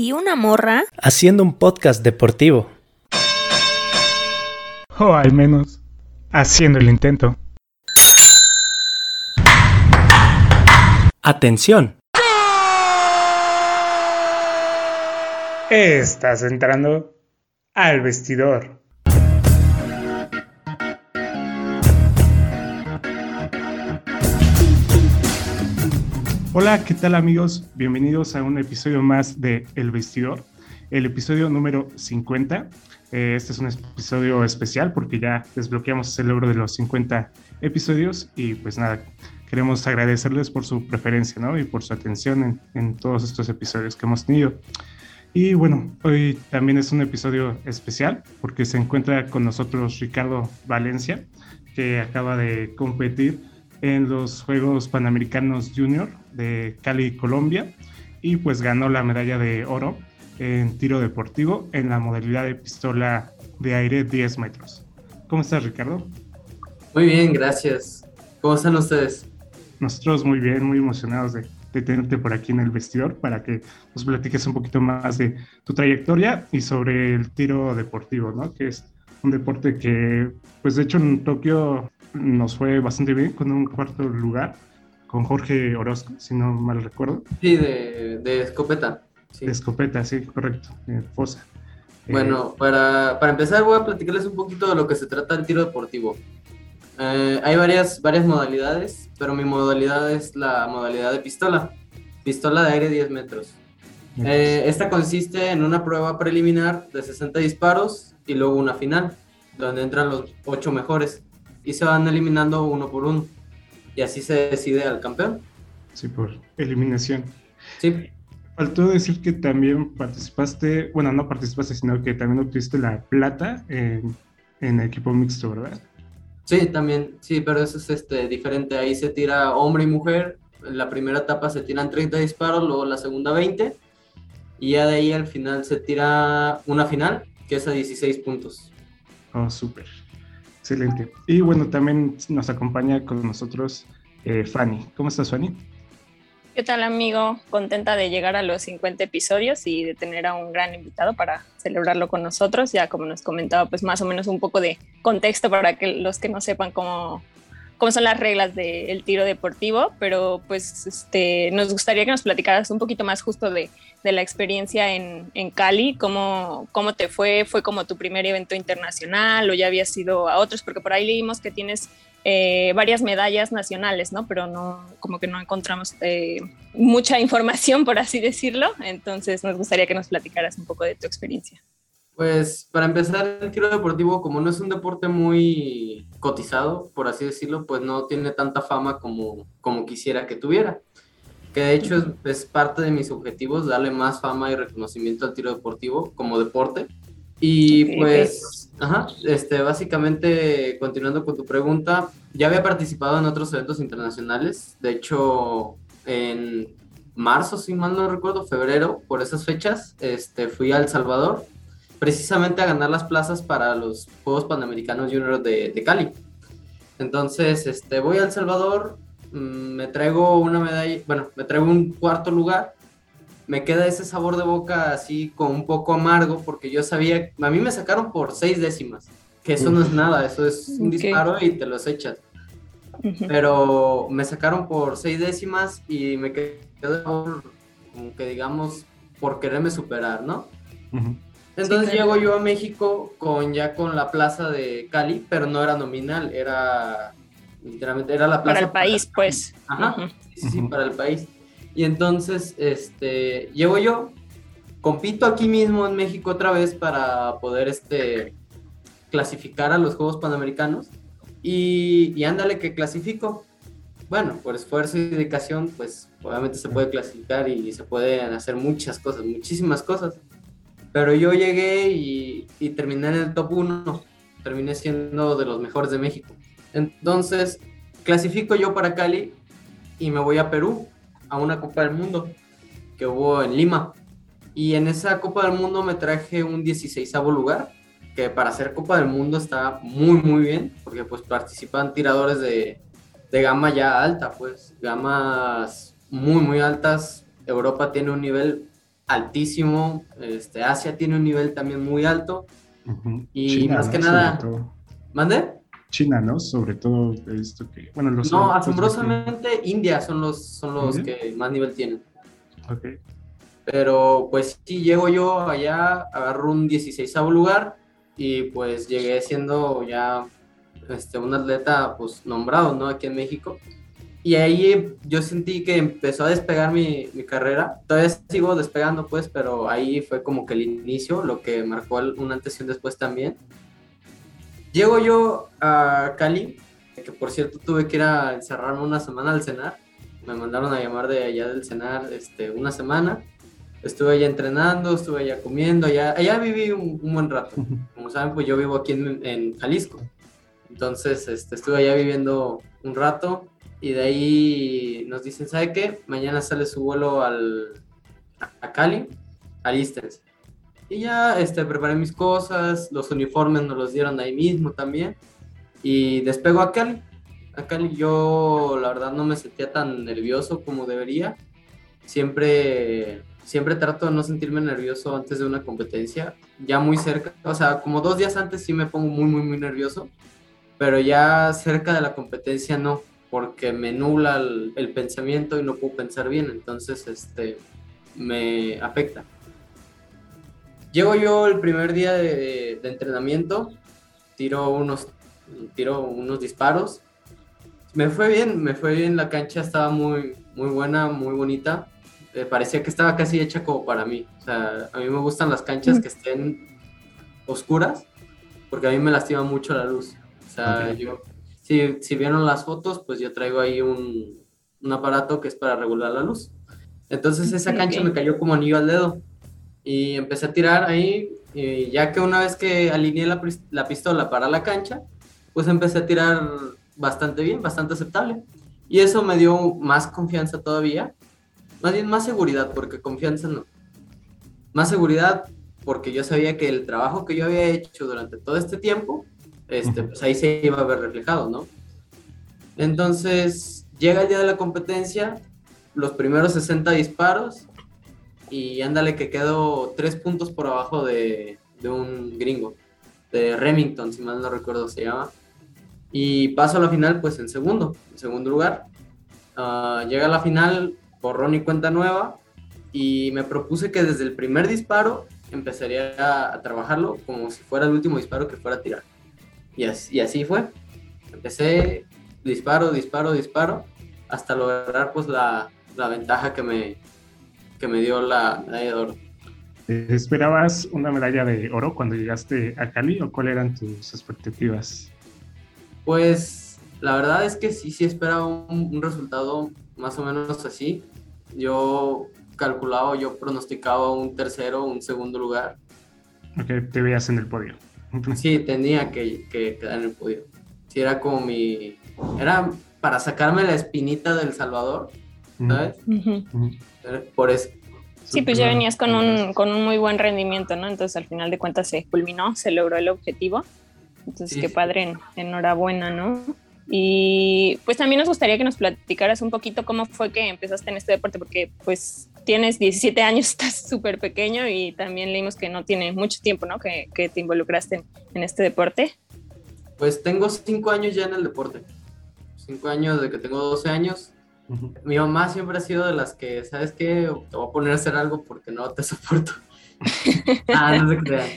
¿Y una morra? Haciendo un podcast deportivo. O al menos, haciendo el intento. Atención. Estás entrando al vestidor. Hola, ¿qué tal amigos? Bienvenidos a un episodio más de El Vestidor, el episodio número 50. Eh, este es un episodio especial porque ya desbloqueamos el logro de los 50 episodios y pues nada, queremos agradecerles por su preferencia ¿no? y por su atención en, en todos estos episodios que hemos tenido. Y bueno, hoy también es un episodio especial porque se encuentra con nosotros Ricardo Valencia, que acaba de competir en los Juegos Panamericanos Junior de Cali, Colombia, y pues ganó la medalla de oro en tiro deportivo en la modalidad de pistola de aire 10 metros. ¿Cómo estás, Ricardo? Muy bien, gracias. ¿Cómo están ustedes? Nosotros muy bien, muy emocionados de, de tenerte por aquí en el vestidor para que nos platiques un poquito más de tu trayectoria y sobre el tiro deportivo, ¿no? Que es un deporte que, pues de hecho en Tokio nos fue bastante bien con un cuarto lugar con Jorge Orozco, si no mal recuerdo. Sí, de, de escopeta. Sí. De escopeta, sí, correcto, de fosa. Bueno, para, para, empezar voy a platicarles un poquito de lo que se trata el tiro deportivo. Eh, hay varias, varias modalidades, pero mi modalidad es la modalidad de pistola. Pistola de aire 10 metros. Eh, esta consiste en una prueba preliminar de 60 disparos y luego una final, donde entran los 8 mejores y se van eliminando uno por uno. Y así se decide al campeón. Sí, por eliminación. Sí. Faltó decir que también participaste, bueno, no participaste, sino que también obtuviste la plata en, en equipo mixto, ¿verdad? Sí, también, sí, pero eso es este, diferente. Ahí se tira hombre y mujer. En la primera etapa se tiran 30 disparos, luego la segunda 20. Y ya de ahí al final se tira una final, que es a 16 puntos. Oh, súper. Excelente. Y bueno, también nos acompaña con nosotros eh, Fanny. ¿Cómo estás, Fanny? ¿Qué tal, amigo? Contenta de llegar a los 50 episodios y de tener a un gran invitado para celebrarlo con nosotros. Ya como nos comentaba, pues más o menos un poco de contexto para que los que no sepan cómo, cómo son las reglas del tiro deportivo, pero pues este, nos gustaría que nos platicaras un poquito más justo de, de la experiencia en, en Cali, cómo, cómo te fue, fue como tu primer evento internacional o ya habías ido a otros, porque por ahí leímos que tienes eh, varias medallas nacionales, ¿no? Pero no, como que no encontramos eh, mucha información, por así decirlo. Entonces nos gustaría que nos platicaras un poco de tu experiencia. Pues para empezar, el tiro deportivo, como no es un deporte muy cotizado, por así decirlo, pues no tiene tanta fama como, como quisiera que tuviera. Que de hecho es, es parte de mis objetivos, darle más fama y reconocimiento al tiro deportivo como deporte. Y okay, pues, okay. Ajá, este, básicamente, continuando con tu pregunta, ya había participado en otros eventos internacionales. De hecho, en marzo, si mal no recuerdo, febrero, por esas fechas, este, fui a El Salvador, precisamente a ganar las plazas para los Juegos Panamericanos Junior de, de Cali. Entonces, este, voy a El Salvador, mmm, me traigo una medalla, bueno, me traigo un cuarto lugar me queda ese sabor de boca así con un poco amargo porque yo sabía, a mí me sacaron por seis décimas, que eso no es nada, eso es un okay. disparo y te los echas. Uh -huh. Pero me sacaron por seis décimas y me quedó como que digamos por quererme superar, ¿no? Uh -huh. Entonces sí, claro. llego yo a México con ya con la plaza de Cali, pero no era nominal, era literalmente era la plaza para el país, para... pues. Ajá. Uh -huh. Sí, sí, para el país. Y entonces, este, llego yo, compito aquí mismo en México otra vez para poder, este, clasificar a los Juegos Panamericanos. Y, y ándale que clasifico. Bueno, por esfuerzo y dedicación, pues obviamente se puede clasificar y se pueden hacer muchas cosas, muchísimas cosas. Pero yo llegué y, terminé en el top 1, terminé siendo de los mejores de México. Entonces, clasifico yo para Cali y me voy a Perú a una Copa del Mundo que hubo en Lima. Y en esa Copa del Mundo me traje un 16 lugar, que para hacer Copa del Mundo está muy, muy bien, porque pues participan tiradores de, de gama ya alta, pues gamas muy, muy altas. Europa tiene un nivel altísimo, este, Asia tiene un nivel también muy alto. Y más que nada... ¿Mande? China, ¿no? Sobre todo esto que, bueno, los... No, asombrosamente India son los, son los que más nivel tienen. Ok. Pero pues sí, llego yo allá, agarro un 16 lugar y pues llegué siendo ya este, un atleta pues nombrado, ¿no? Aquí en México. Y ahí yo sentí que empezó a despegar mi, mi, carrera. Todavía sigo despegando, pues, pero ahí fue como que el inicio, lo que marcó un antes y un después también. Llego yo a Cali, que por cierto tuve que ir a encerrarme una semana al cenar. Me mandaron a llamar de allá del cenar este, una semana estuve allá entrenando, estuve allá comiendo, allá, allá viví un, buen rato. Como saben, pues yo vivo aquí en, en Jalisco. Entonces, este, estuve allá viviendo un rato y de ahí nos dicen, ¿sabe qué? Mañana sale su vuelo al, a Cali, alístense. Y ya este, preparé mis cosas, los uniformes nos los dieron ahí mismo también. Y despego a Cali. A Cali yo la verdad no me sentía tan nervioso como debería. Siempre siempre trato de no sentirme nervioso antes de una competencia, ya muy cerca, o sea, como dos días antes sí me pongo muy, muy, muy nervioso, pero ya cerca de la competencia no, porque me nula el, pensamiento y no puedo pensar bien, entonces este, me afecta. Llego yo el primer día de, de entrenamiento, tiro unos, tiro unos disparos, me fue bien, me fue bien, la cancha estaba muy, muy buena, muy bonita, eh, parecía que estaba casi hecha como para mí. O sea, a mí me gustan las canchas que estén oscuras, porque a mí me lastima mucho la luz. O sea, yo, si, si, vieron las fotos, pues yo traigo ahí un, un, aparato que es para regular la luz. Entonces esa cancha me cayó como anillo al dedo. Y empecé a tirar ahí, y ya que una vez que alineé la, la pistola para la cancha, pues empecé a tirar bastante bien, bastante aceptable. Y eso me dio más confianza todavía más bien más seguridad, porque confianza no. Más seguridad porque yo sabía que el trabajo que yo había hecho durante todo este tiempo, este, pues ahí se iba a ver reflejado, ¿no? Entonces, llega el día de la competencia, los primeros 60 disparos, y ándale que quedo tres puntos por abajo de, de un gringo, de Remington, si mal no recuerdo se llama. Y paso a la final, pues en segundo, en segundo lugar. Uh, llega a la final borrón y cuenta nueva y me propuse que desde el primer disparo empezaría a, trabajarlo como si fuera el último disparo que fuera a tirar. Y así, y así fue. Empecé disparo, disparo, disparo, hasta lograr pues la, la ventaja que me, que me dio la medalla de oro. ¿Esperabas una medalla de oro cuando llegaste a Cali o cuáles eran tus expectativas? Pues la verdad es que sí, sí esperaba un, un resultado más o menos así. Yo calculaba, yo pronosticaba un tercero, un segundo lugar. Ok, te veías en el podio. Sí, tenía que, quedar en el podio. Sí, era como mi... Era para sacarme la espinita del Salvador, ¿sabes? Por eso. Sí, pues ya venías con un, con un muy buen rendimiento, ¿no? Entonces al final de cuentas se culminó, se logró el objetivo. Entonces qué padre, enhorabuena, ¿no? Y pues también nos gustaría que nos platicaras un poquito cómo fue que empezaste en este deporte, porque pues tienes 17 años, estás súper pequeño y también leímos que no tiene mucho tiempo, ¿no? Que, que te involucraste en, este deporte. Pues tengo 5 años ya en el deporte. 5 años de que tengo 12 años. Mi mamá siempre ha sido de las que, ¿sabes qué? Te voy a poner a hacer algo porque no te soporto. ah, no se crean.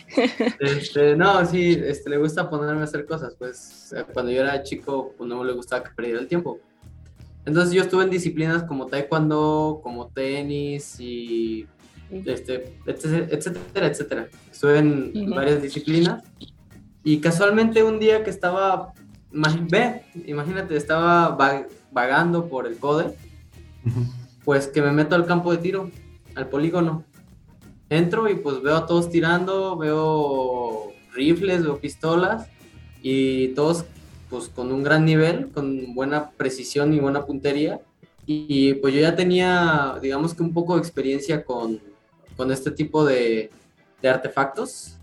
Este, no, sí, este, le gusta ponerme a hacer cosas. Pues cuando yo era chico, pues no le gustaba que perdiera el tiempo. Entonces yo estuve en disciplinas como taekwondo, como tenis y este, etcétera, etcétera. Estuve en varias disciplinas. Y casualmente un día que estaba, ve, imagínate, estaba vagando por el CODE, pues que me meto al campo de tiro, al polígono. Entro y pues veo a todos tirando, veo rifles, veo pistolas y todos pues con un gran nivel, con buena precisión y buena puntería. Y, pues yo ya tenía, digamos que un poco de experiencia con, con este tipo de, de artefactos.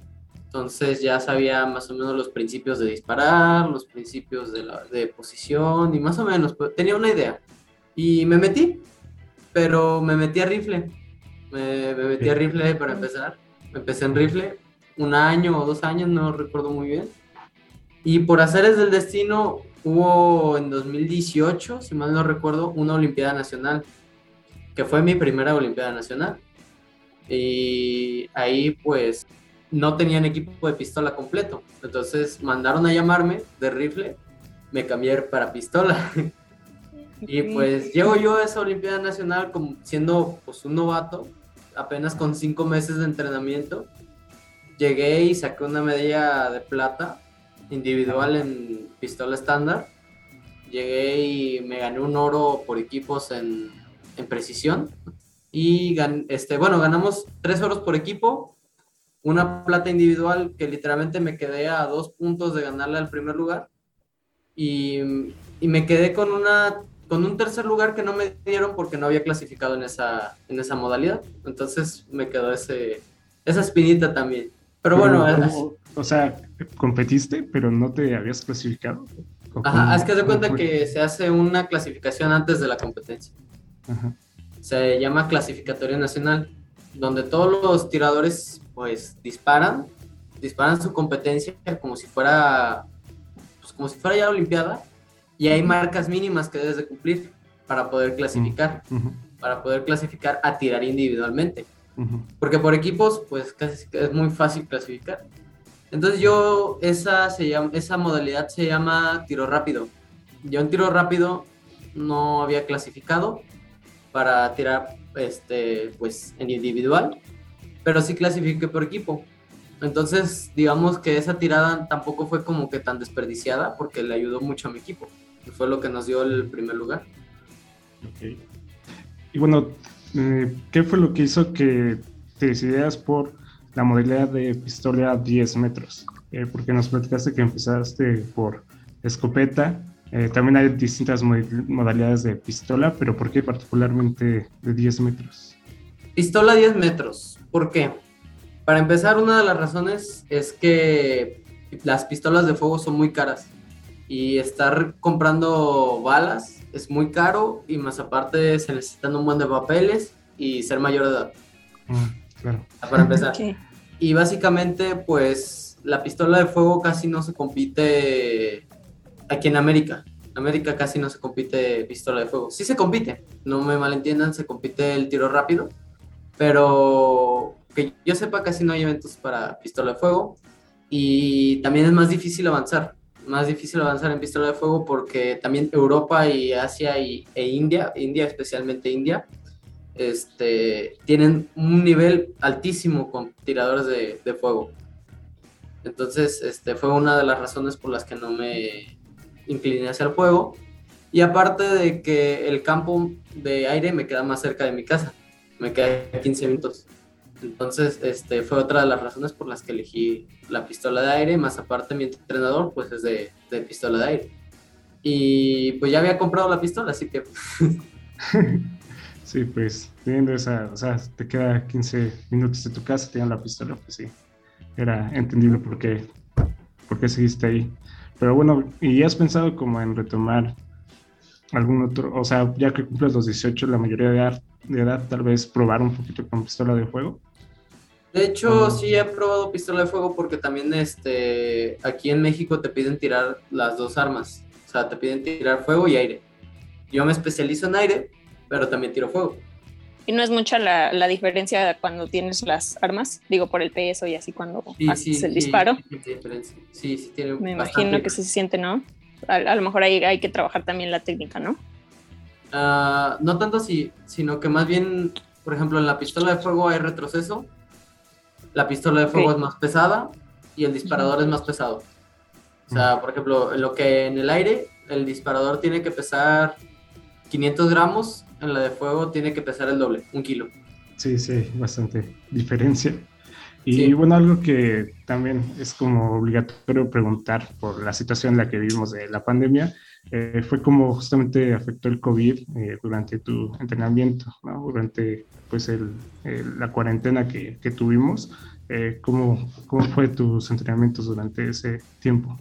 Entonces ya sabía más o menos los principios de disparar, los principios de, la, de posición y más o menos pues, tenía una idea. Y me metí, pero me metí a rifle. Me, me metí a rifle para empezar. Empecé en rifle un año o dos años, no recuerdo muy bien. Y por haceres del destino, hubo en 2018, si mal no recuerdo, una Olimpiada Nacional, que fue mi primera Olimpiada Nacional. Y ahí pues no tenían equipo de pistola completo. Entonces mandaron a llamarme de rifle, me cambié para pistola. y pues llego yo a esa Olimpiada Nacional como siendo pues un novato, apenas con cinco meses de entrenamiento. Llegué y saqué una medalla de plata individual en pistola estándar. Llegué y me gané un oro por equipos en, en precisión. Y este, bueno, ganamos tres oros por equipo, una plata individual que literalmente me quedé a dos puntos de ganarle al primer lugar. Y, y me quedé con, una, con un tercer lugar que no me dieron porque no había clasificado en esa, en esa modalidad. Entonces me quedó ese, esa espinita también. Pero, bueno, o sea, competiste, pero no te habías clasificado. Ajá, es que de cuenta que se hace una clasificación antes de la competencia. Se llama clasificatoria nacional, donde todos los tiradores pues disparan, disparan su competencia como si fuera pues, como si fuera ya la olimpiada y hay marcas mínimas que debes de cumplir para poder clasificar, para poder clasificar a tirar individualmente. Porque por equipos pues casi es muy fácil clasificar. Entonces yo, esa, se llama, esa modalidad se llama tiro rápido. Yo en tiro rápido no había clasificado para tirar este, pues, en individual, pero sí clasifiqué por equipo. Entonces, digamos que esa tirada tampoco fue como que tan desperdiciada porque le ayudó mucho a mi equipo. Y fue lo que nos dio el primer lugar. Y bueno, eh, ¿qué fue lo que hizo que te decidieras por la modalidad de pistola a 10 metros, eh, porque nos platicaste que empezaste por escopeta. Eh, también hay distintas modalidades de pistola, pero ¿por qué particularmente de 10 metros? Pistola a 10 metros, ¿por qué? Para empezar, una de las razones es que las pistolas de fuego son muy caras y estar comprando balas es muy caro y más aparte se necesitan un buen de papeles y ser mayor de edad. Mm. Para empezar. Y básicamente, pues, la pistola de fuego casi no se compite aquí en América. América casi no se compite pistola de fuego. Sí se compite, no me malentiendan, se compite el tiro rápido, pero que yo sepa casi no hay eventos para pistola de fuego y también es más difícil avanzar, más difícil avanzar en pistola de fuego porque también Europa y Asia y, e India, India especialmente India, este, tienen un nivel altísimo con tiradores de, fuego. Entonces, este, fue una de las razones por las que no me incliné hacia el fuego. Y aparte de que el campo de aire me queda más cerca de mi casa, me queda 15 minutos. Entonces, este, fue otra de las razones por las que elegí la pistola de aire, más aparte mi entrenador, pues es de, de pistola de aire. Y pues ya había comprado la pistola, así que... Sí, pues teniendo esa, o sea, te queda 15 minutos de tu casa, teniendo la pistola, pues sí, era entendible por qué, por qué seguiste ahí. Pero bueno, ¿y has pensado como en retomar algún otro, o sea, ya que cumples los 18, la mayoría de edad, de edad tal vez probar un poquito con pistola de fuego? De hecho, sí he probado pistola de fuego porque también este, aquí en México te piden tirar las dos armas. O sea, te piden tirar fuego y aire. Yo me especializo en aire pero también tiro fuego. Y no es mucha la, la, diferencia cuando tienes las armas, digo por el peso y así cuando haces el disparo. Sí, sí, tiene Me imagino que sí se siente, ¿no? A, lo mejor ahí hay que trabajar también la técnica, ¿no? Uh, no tanto así, sino que más bien, por ejemplo, en la pistola de fuego hay retroceso, la pistola de fuego es más pesada y el disparador es más pesado. O sea, por ejemplo, en lo que en el aire, el disparador tiene que pesar 500 gramos en la de fuego tiene que pesar el doble, un kilo. Sí, sí, bastante diferencia. Y bueno, algo que también es como obligatorio preguntar por la situación en la que vivimos de la pandemia, eh, fue cómo justamente afectó el COVID eh, durante tu entrenamiento, ¿no? durante pues el, la cuarentena que, que tuvimos. Eh, ¿cómo, ¿Cómo fue tus entrenamientos durante ese tiempo?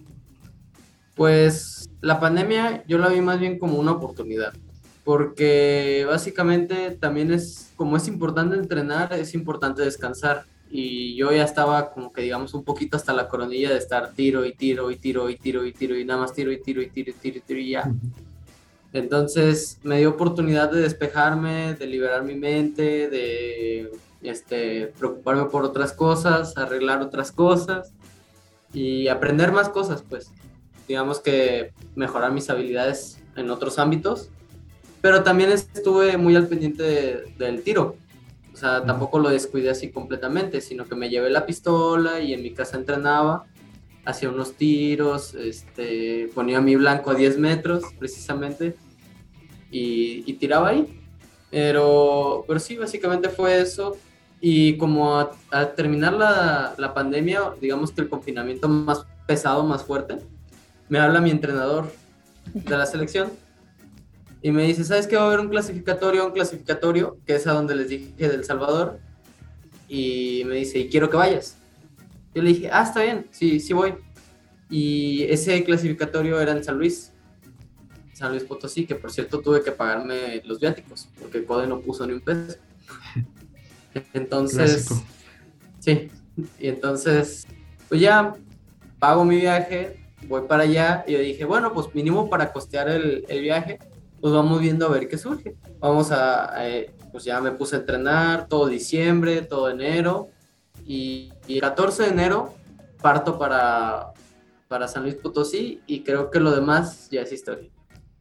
Pues la pandemia yo la vi más bien como una oportunidad, porque básicamente también es, como es importante entrenar, es importante descansar y yo ya estaba como que digamos un poquito hasta la coronilla de estar tiro y tiro y tiro y tiro y tiro y nada más tiro y tiro y tiro y tiro y tiro y ya. Entonces me dio oportunidad de despejarme, de liberar mi mente, de este, preocuparme por otras cosas, arreglar otras cosas y aprender más cosas, pues. Digamos que mejorar mis habilidades en otros ámbitos, pero también estuve muy al pendiente del tiro o sea, tampoco lo descuidé así completamente, sino que me llevé la pistola y en mi casa entrenaba, hacía unos tiros, este, ponía mi blanco a 10 metros precisamente y, tiraba ahí. Pero, pero sí, básicamente fue eso. Y como al terminar la, la pandemia, digamos que el confinamiento más pesado, más fuerte, me habla mi entrenador de la selección y me dice, ¿sabes qué? Va a haber un clasificatorio, un clasificatorio, que es a donde les dije del Salvador. Y me dice, y quiero que vayas. Yo le dije, ah, está bien, sí, sí voy. Y ese clasificatorio era en San Luis, San Luis Potosí, que por cierto tuve que pagarme los viáticos, porque Code no puso ni un peso. Entonces, sí, y entonces, pues ya pago mi viaje, voy para allá, y yo dije, bueno, pues mínimo para costear el, el viaje, pues vamos viendo a ver qué surge. Vamos a, eh, pues ya me puse a entrenar todo diciembre, todo enero y, el 14 de enero parto para, para San Luis Potosí y creo que lo demás ya es historia.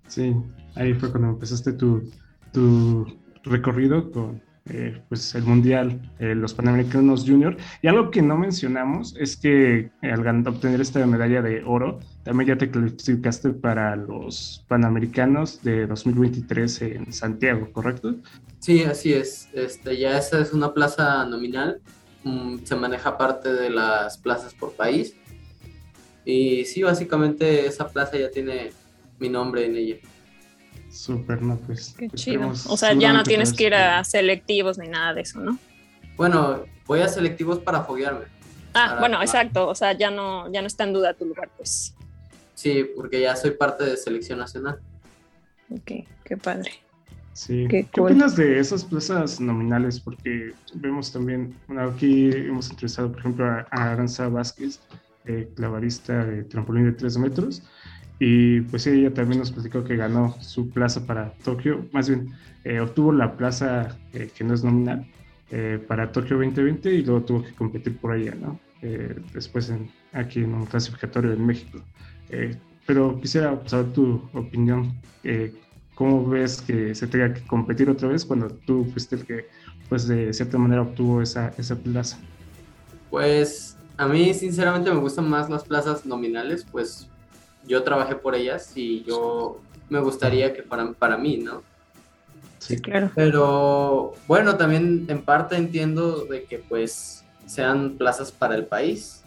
Sí, ahí fue cuando empezaste tu, tu recorrido con eh, pues el Mundial, eh, los Panamericanos Junior. Y algo que no mencionamos es que al obtener esta medalla de oro, también ya te clasificaste para los Panamericanos de 2023 en Santiago, ¿correcto? Sí, así es. Este, ya esa es una plaza nominal. Mm, se maneja parte de las plazas por país. Y sí, básicamente esa plaza ya tiene mi nombre en ella. Súper, no, pues. Qué chido. O sea, ya no tienes que ir a selectivos ni nada de eso, ¿no? Bueno, voy a selectivos para foguearme. Ah, bueno, exacto. O sea, ya no, ya no está en duda tu lugar, pues. Sí, porque ya soy parte de selección nacional. Ok, qué padre. Sí. Qué, opinas de esas plazas nominales? Porque vemos también, bueno, aquí hemos entrevistado, por ejemplo, a Aranza Vázquez, eh, clavarista de trampolín de 3 metros, y pues ella también nos platicó que ganó su plaza para Tokio, más bien eh, obtuvo la plaza eh, que no es nominal eh, para Tokio 2020 y luego tuvo que competir por allá, ¿no? después en, aquí en un clasificatorio en México. pero quisiera saber tu opinión. ¿Cómo ves que se tenga que competir otra vez cuando tú fuiste el que, pues de cierta manera, obtuvo esa, esa plaza? Pues a mí sinceramente me gustan más las plazas nominales, pues yo trabajé por ellas y yo me gustaría que fueran para mí, ¿no? Sí, claro. Pero bueno, también en parte entiendo de que pues sean plazas para el país,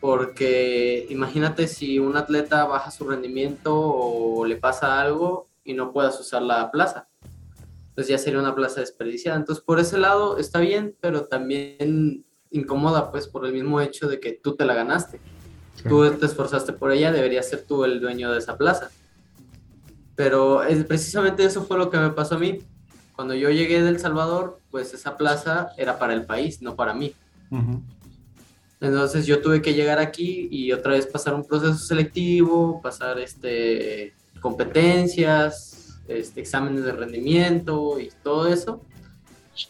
porque imagínate si un atleta baja su rendimiento o le pasa algo y no puedas usar la plaza. Pues ya sería una plaza desperdiciada. Entonces, por ese lado está bien, pero también incomoda, pues, por el mismo hecho de que tú te la ganaste. Tú te esforzaste por ella, deberías ser tú el dueño de esa plaza. Pero es, precisamente eso fue lo que me pasó a mí. Cuando yo llegué del Salvador, pues esa plaza era para el país, no para mí. Entonces yo tuve que llegar aquí y otra vez pasar un proceso selectivo, pasar este, competencias, este, exámenes de rendimiento y todo eso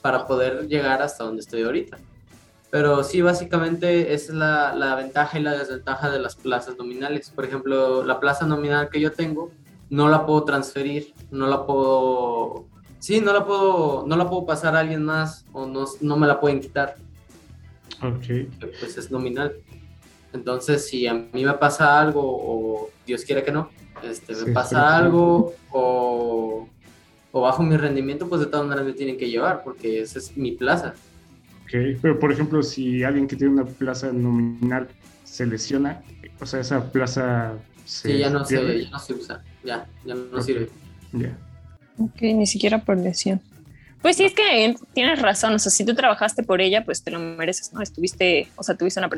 para poder llegar hasta donde estoy ahorita. Pero sí, básicamente es la, la, ventaja y la desventaja de las plazas nominales. Por ejemplo, la plaza nominal que yo tengo, no la puedo transferir, no la puedo... Sí, no la puedo, no la puedo pasar a alguien más o no, no me la pueden quitar. Ok. Pues es nominal. Entonces, si a mí me pasa algo o Dios quiere que no, este, me pasa algo o o bajo mi rendimiento, pues de todas maneras me tienen que llevar porque esa es mi plaza. Ok, pero por ejemplo, si alguien que tiene una plaza nominal se lesiona, o sea, esa plaza se Sí, ya no, se, pierde. ya no se usa, ya, ya no sirve. Ya. Ok, ni siquiera por lesión. Pues sí, es que tienes razón. O sea, si tú trabajaste por ella, pues te lo mereces, ¿no? Estuviste, o sea, tuviste una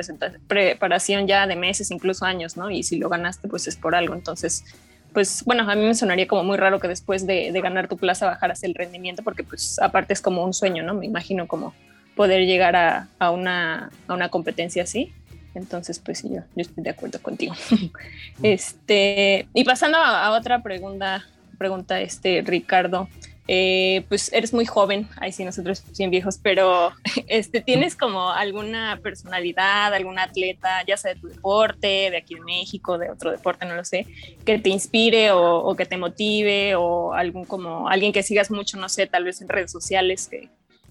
preparación ya de meses, incluso años, ¿no? Y si lo ganaste, pues es por algo. Entonces, pues bueno, a mí me sonaría como muy raro que después de, de ganar tu plaza bajaras el rendimiento, porque pues aparte es como un sueño, ¿no? Me imagino como poder llegar a, a una, a una competencia así. Entonces, pues sí, yo, yo estoy de acuerdo contigo. este, y pasando a, a otra pregunta, pregunta este Ricardo. Eh, pues eres muy joven, ahí sí nosotros bien viejos, pero este, ¿tienes como alguna personalidad, algún atleta, ya sea de tu deporte, de aquí de México, de otro deporte, no lo sé, que te inspire o, o que te motive o algún como alguien que sigas mucho, no sé, tal vez en redes sociales que,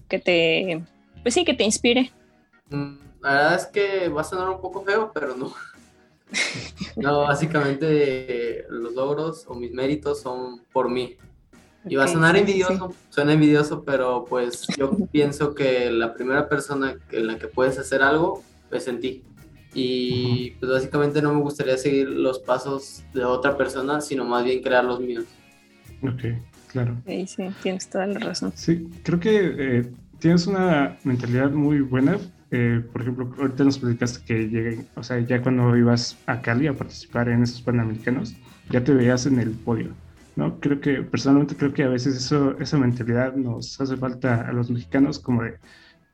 que te, pues sí, que te inspire? Mm, La verdad es que va a sonar un poco feo, pero no. No, básicamente los logros o mis méritos son por mí. Y va a sonar sí, sí, envidioso, suena envidioso, pero pues yo pienso que la primera persona en la que puedes hacer algo es en ti. Y pues básicamente no me gustaría seguir los pasos de otra persona, sino más bien crear los míos. Ok, claro. Sí, sí, tienes toda la razón. Sí, creo que eh, tienes una mentalidad muy buena. Eh, por ejemplo, ahorita nos platicaste que llegué, o sea, ya cuando ibas a Cali a participar en esos Panamericanos, ya te veías en el podio, ¿no? Creo que, personalmente creo que a veces eso, esa mentalidad nos hace falta a los mexicanos como de,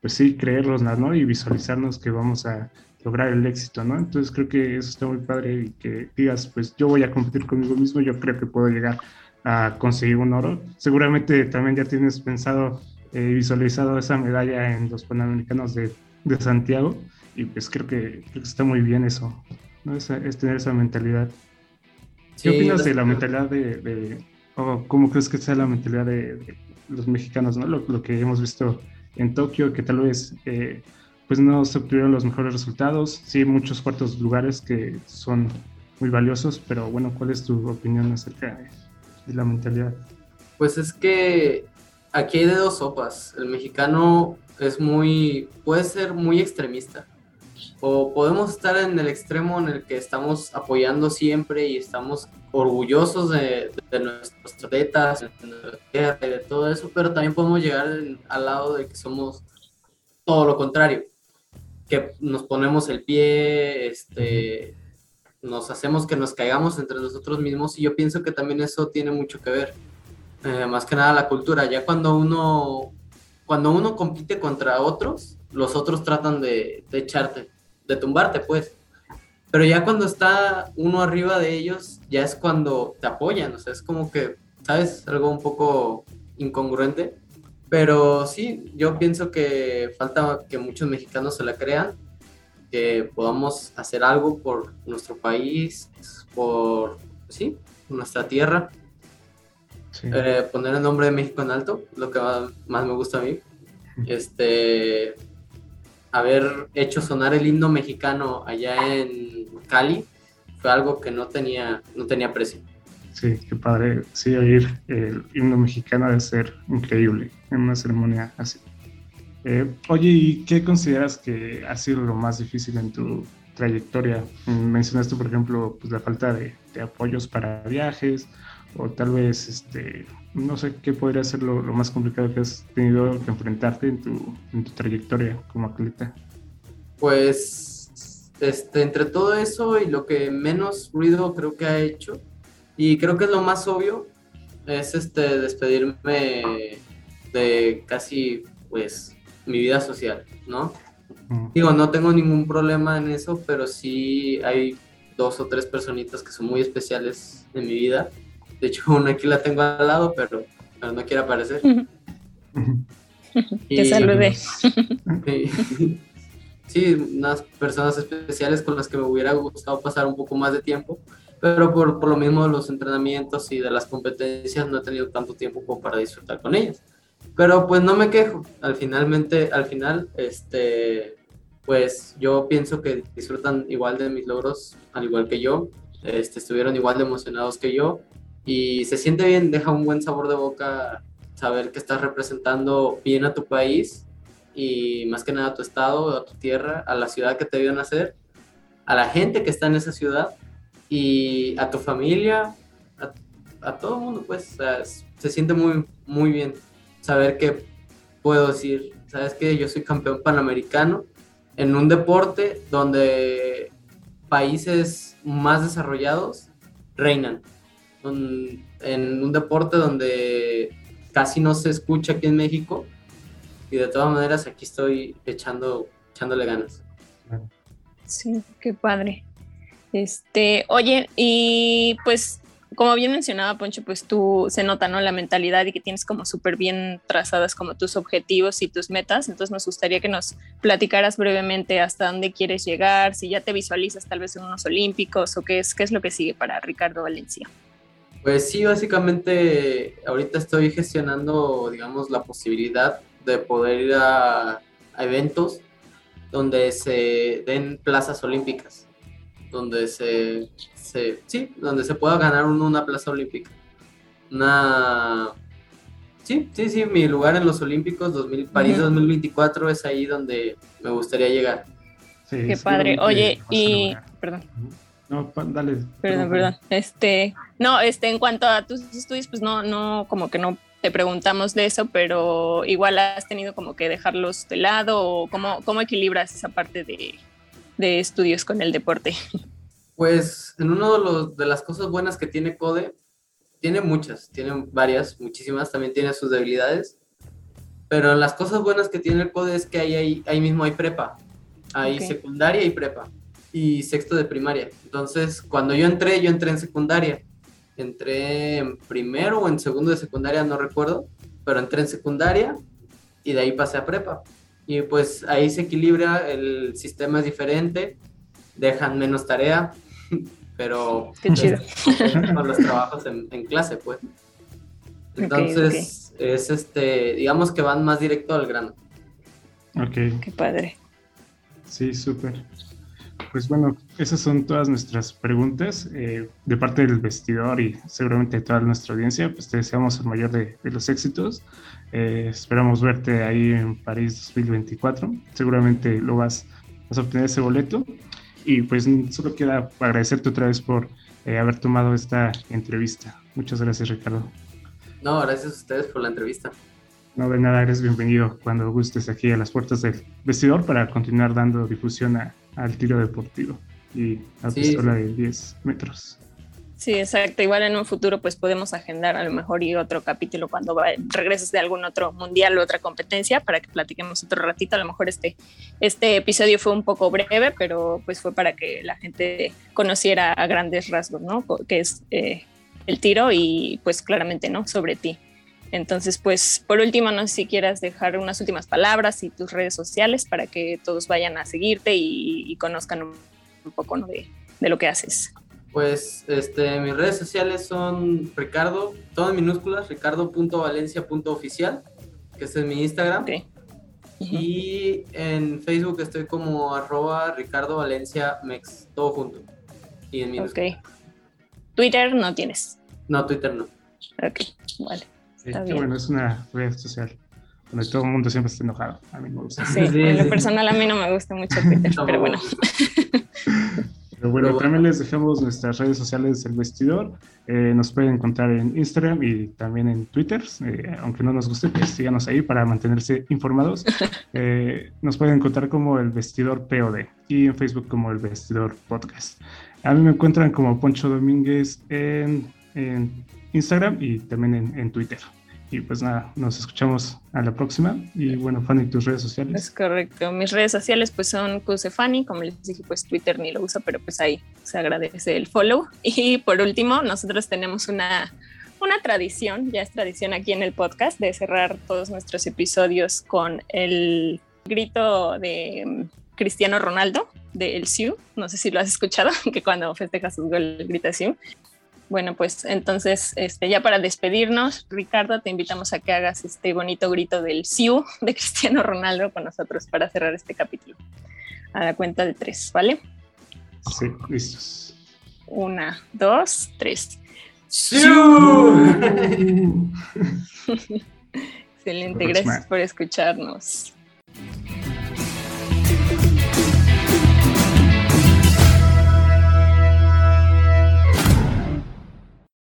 pues sí, creerlos, ¿no? Y visualizarnos que vamos a lograr el éxito, ¿no? Entonces creo que eso está muy padre y que digas, pues yo voy a competir conmigo mismo, yo creo que puedo llegar a conseguir un oro. Seguramente también ya tienes pensado visualizado esa medalla en los Panamericanos de, de Santiago y pues creo que, creo que está muy bien eso, ¿no? Esa- es tener esa mentalidad. ¿Qué Sí, opinas de la mentalidad de, de- o cómo crees que sea la mentalidad de, de los mexicanos, ¿no? Lo, lo que hemos visto en Tokio, que tal vez eh, pues no se obtuvieron los mejores resultados, sí, muchos cuartos lugares que son muy valiosos, pero bueno, ¿cuál es tu opinión acerca de la mentalidad? Pues es que aquí hay de dos sopas. El mexicano es muy, puede ser muy extremista. O podemos estar en el extremo en el que estamos apoyando siempre y estamos orgullosos de, de nuestros atletas, de de todo eso, pero también podemos llegar al lado de que somos todo lo contrario, que nos ponemos el pie, este, nos hacemos que nos caigamos entre nosotros mismos y yo pienso que también eso tiene mucho que ver. Eh, más que nada la cultura. Ya cuando uno, cuando uno compite contra otros, los otros tratan de, de echarte, de tumbarte, pues. Pero ya cuando está uno arriba de ellos, ya es cuando te apoyan. O sea, es como que, ¿sabes? Algo un poco incongruente. Pero sí, yo pienso que falta que muchos mexicanos se la crean, que podamos hacer algo por nuestro país, por, sí, nuestra tierra Sí. eh, poner el nombre de México en alto, lo que más, me gusta a mí. Este, haber hecho sonar el himno mexicano allá en Cali fue algo que no tenía, no tenía precio. Sí, qué padre. Sí, oír el himno mexicano debe ser increíble en una ceremonia así. Eh, oye, ¿y qué consideras que ha sido lo más difícil en tu trayectoria? Mm, Mencionaste, por ejemplo, pues, la falta de, de apoyos para viajes, o tal vez, este, no sé, qué podría ser lo, lo más complicado que has tenido que enfrentarte en tu, en tu trayectoria como atleta. Pues, este, entre todo eso y lo que menos ruido creo que ha hecho, y creo que es lo más obvio, es este, despedirme de casi, pues, mi vida social, ¿no? Digo, no tengo ningún problema en eso, pero sí hay dos o tres personitas que son muy especiales en mi vida. De hecho, una aquí la tengo al lado, pero, pero no quiere aparecer. Que salude. Sí. Sí, unas personas especiales con las que me hubiera gustado pasar un poco más de tiempo, pero por, por lo mismo de los entrenamientos y de las competencias no he tenido tanto tiempo como para disfrutar con ellas. Pero pues no me quejo, al finalmente, al final, este, pues yo pienso que disfrutan igual de mis logros, al igual que yo, este, estuvieron igual de emocionados que yo y se siente bien, deja un buen sabor de boca saber que estás representando bien a tu país y más que nada a tu estado, a tu tierra, a la ciudad que te vio nacer, a la gente que está en esa ciudad y a tu familia, a, todo el mundo, pues se siente muy, muy bien saber que puedo decir, sabes que yo soy campeón panamericano en un deporte donde países más desarrollados reinan. En un deporte donde casi no se escucha aquí en México y de todas maneras aquí estoy echando, echándole ganas. Sí, qué padre. Este, oye, y pues como bien mencionaba Poncho, pues tú se nota, ¿no? La mentalidad y que tienes como súper bien trazadas como tus objetivos y tus metas. Entonces nos gustaría que nos platicaras brevemente hasta dónde quieres llegar, si ya te visualizas tal vez en unos olímpicos o qué es, qué es lo que sigue para Ricardo Valencia. Pues sí, básicamente ahorita estoy gestionando, digamos, la posibilidad de poder ir a, eventos donde se den plazas olímpicas, donde se, sí, donde se pueda ganar una plaza olímpica. Una, sí, sí, sí, mi lugar en los Olímpicos 2000, París 2024 es ahí donde me gustaría llegar. Qué padre. Oye, y, perdón. No, dale. Perdón, perdón. Este, no, este, en cuanto a tus estudios, pues no, no, como que no te preguntamos de eso, pero igual has tenido como que dejarlos de lado o cómo, cómo equilibras esa parte de, de estudios con el deporte. Pues en uno de, los, de las cosas buenas que tiene Code, tiene muchas, tiene varias, muchísimas, también tiene sus debilidades, pero las cosas buenas que tiene el Code es que ahí, ahí, mismo hay prepa, hay secundaria y prepa y sexto de primaria. Entonces, cuando yo entré, yo entré en secundaria. Entré en primero o en segundo de secundaria, no recuerdo, pero entré en secundaria y de ahí pasé a prepa. Y pues ahí se equilibra, el sistema es diferente, dejan menos tarea, pero Qué chido. con los trabajos en, clase, pues. Entonces, es este, digamos que van más directo al grano. Ok. Qué padre. Sí, súper. Pues bueno, esas son todas nuestras preguntas eh, de parte del vestidor y seguramente de toda nuestra audiencia. Pues te deseamos el mayor de, los éxitos. Eh, esperamos verte ahí en París 2024. Seguramente lo vas, a obtener ese boleto. Y pues solo queda agradecerte otra vez por eh, haber tomado esta entrevista. Muchas gracias, Ricardo. No, gracias a ustedes por la entrevista. No, de nada, eres bienvenido cuando gustes aquí a las puertas del vestidor para continuar dando difusión a, al tiro deportivo y a pistola de 10 metros. Sí, exacto. Igual en un futuro pues podemos agendar a lo mejor y otro capítulo cuando regreses de algún otro mundial o otra competencia para que platiquemos otro ratito. A lo mejor este, este episodio fue un poco breve, pero pues fue para que la gente conociera a grandes rasgos, ¿no? Que es eh, el tiro y pues claramente, ¿no? Sobre ti. Entonces, pues por último, no sé si quieras dejar unas últimas palabras y tus redes sociales para que todos vayan a seguirte y, conozcan un, poco de, lo que haces. Pues este, mis redes sociales son Ricardo, todo en minúsculas, ricardo.valencia.oficial, que es mi Instagram. Y en Facebook estoy como arroba Ricardo Valencia Mex, todo junto. Y en minúsculas. Twitter no tienes. No, Twitter no. Ok, vale bueno, es una red social donde todo el mundo siempre está enojado. A mí me gusta. Sí, en lo personal a mí no me gusta mucho Twitter, pero bueno. Pero bueno, también les dejamos nuestras redes sociales del vestidor. Eh, nos pueden encontrar en Instagram y también en Twitter. Eh, aunque no nos guste, pues síganos ahí para mantenerse informados. Eh, nos pueden encontrar como el vestidor POD y en Facebook como el vestidor podcast. A mí me encuentran como Poncho Domínguez en, en Instagram y también en, en Twitter. Y pues nada, nos escuchamos a la próxima. Y bueno, Fanny, tus redes sociales. Es correcto. Mis redes sociales pues son Fanny, como les dije, pues Twitter ni lo uso, pero pues ahí se agradece el follow. Y por último, nosotros tenemos una, una tradición, ya es tradición aquí en el podcast, de cerrar todos nuestros episodios con el grito de mm, Cristiano Ronaldo, de El Siu. No sé si lo has escuchado, que cuando festeja sus goles grita Siu. Bueno, pues entonces, este, ya para despedirnos, Ricardo, te invitamos a que hagas este bonito grito del Siu de Cristiano Ronaldo con nosotros para cerrar este capítulo. A la cuenta de tres, ¿vale? Sí, listos. Una, dos, tres. Excelente, gracias por escucharnos.